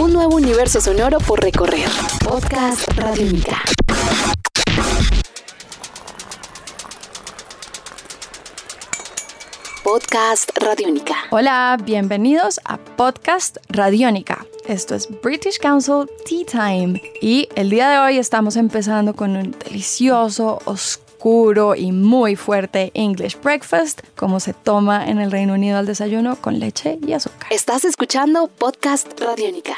Un nuevo universo sonoro por recorrer. Podcast Radiónica. Podcast Radiónica. Hola, bienvenidos a Podcast Radiónica. Esto es British Council Tea Time y el día de hoy estamos empezando con un delicioso, oscuro y muy fuerte English breakfast, como se toma en el Reino Unido al desayuno con leche y azúcar. Estás escuchando Podcast Radiónica.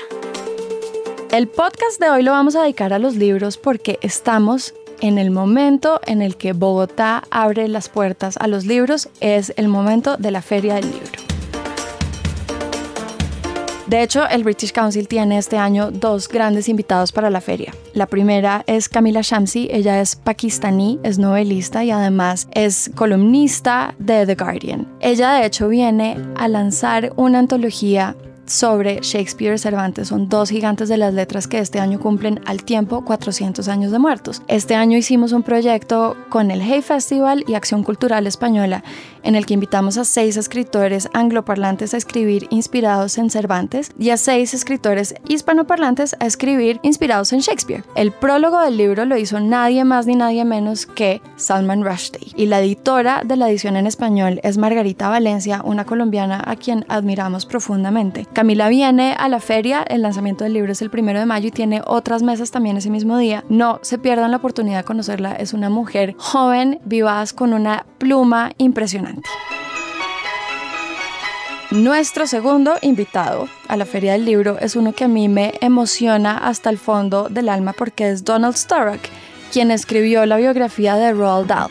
El podcast de hoy lo vamos a dedicar a los libros porque estamos en el momento en el que Bogotá abre las puertas a los libros, es el momento de la Feria del Libro. De hecho, el British Council tiene este año dos grandes invitados para la feria. La primera es Camila Shamsi, ella es pakistaní, es novelista y además es columnista de The Guardian. Ella de hecho viene a lanzar una antología sobre Shakespeare y Cervantes. Son dos gigantes de las letras que este año cumplen al tiempo 400 años de muertos. Este año hicimos un proyecto con el Hey Festival y Acción Cultural Española en el que invitamos a seis escritores angloparlantes a escribir inspirados en Cervantes y a seis escritores hispanoparlantes a escribir inspirados en Shakespeare. El prólogo del libro lo hizo nadie más ni nadie menos que Salman Rushdie y la editora de la edición en español es Margarita Valencia, una colombiana a quien admiramos profundamente. Camila viene a la feria, el lanzamiento del libro es el primero de mayo y tiene otras mesas también ese mismo día. No se pierdan la oportunidad de conocerla, es una mujer joven, vivaz, con una pluma impresionante. Nuestro segundo invitado a la Feria del Libro es uno que a mí me emociona hasta el fondo del alma porque es Donald Sturrock, quien escribió la biografía de Roald Dahl.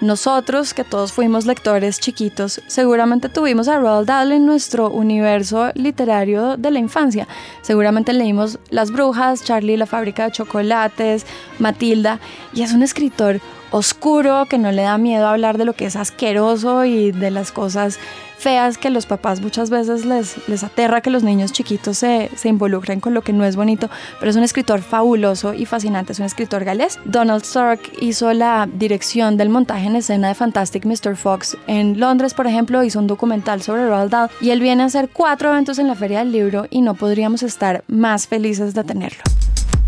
Nosotros, que todos fuimos lectores chiquitos, seguramente tuvimos a Roald Dahl en nuestro universo literario de la infancia. Seguramente leímos Las Brujas, Charlie la fábrica de chocolates, Matilda, y es un escritor oscuro que no le da miedo hablar de lo que es asqueroso y de las cosas feas que los papás muchas veces les, les aterra que los niños chiquitos se, se involucren con lo que no es bonito, pero es un escritor fabuloso y fascinante, es un escritor galés. Donald Stark hizo la dirección del montaje en escena de Fantastic Mr. Fox en Londres, por ejemplo, hizo un documental sobre Roald Dahl y él viene a hacer cuatro eventos en la Feria del Libro y no podríamos estar más felices de tenerlo.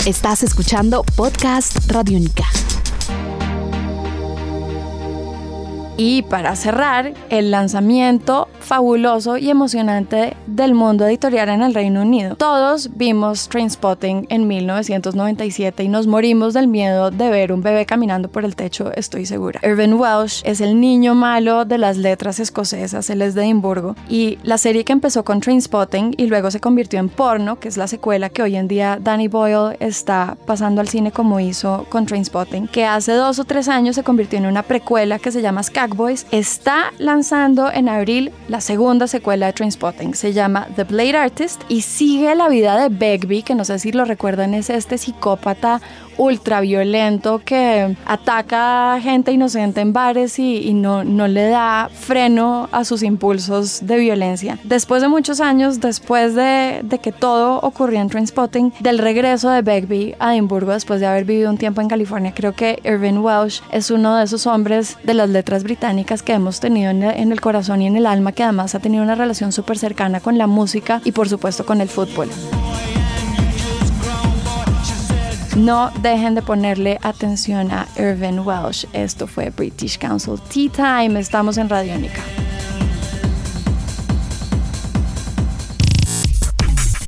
Estás escuchando Podcast Radiónica. Y para cerrar, el lanzamiento fabuloso y emocionante del mundo editorial en el Reino Unido. Todos vimos Trainspotting en 1997 y nos morimos del miedo de ver un bebé caminando por el techo, estoy segura. Irvin Welsh es el niño malo de las letras escocesas, él es de Edimburgo y la serie que empezó con Trainspotting y luego se convirtió en Porno, que es la secuela que hoy en día Danny Boyle está pasando al cine como hizo con Trainspotting, que hace dos o tres años se convirtió en una precuela que se llama Skag Boys, está lanzando en abril la segunda secuela de Trainspotting. Se llama The Blade Artist y sigue la vida de Begbie, que no sé si lo recuerdan, es este psicópata ultraviolento que ataca gente inocente en bares y, no, no le da freno a sus impulsos de violencia. Después de muchos años, después de, de que todo ocurrió en Trainspotting, del regreso de Begbie a Edimburgo después de haber vivido un tiempo en California, creo que Irvin Welsh es uno de esos hombres de las letras que hemos tenido en, en el corazón y en el alma, que además ha tenido una relación súper cercana con la música y por supuesto con el fútbol. No dejen de ponerle atención a Irvin Welsh. Esto fue British Council Tea Time. Estamos en Radiónica.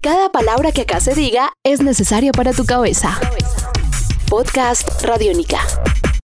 Cada palabra que acá se diga es necesaria para tu cabeza. Podcast Radiónica.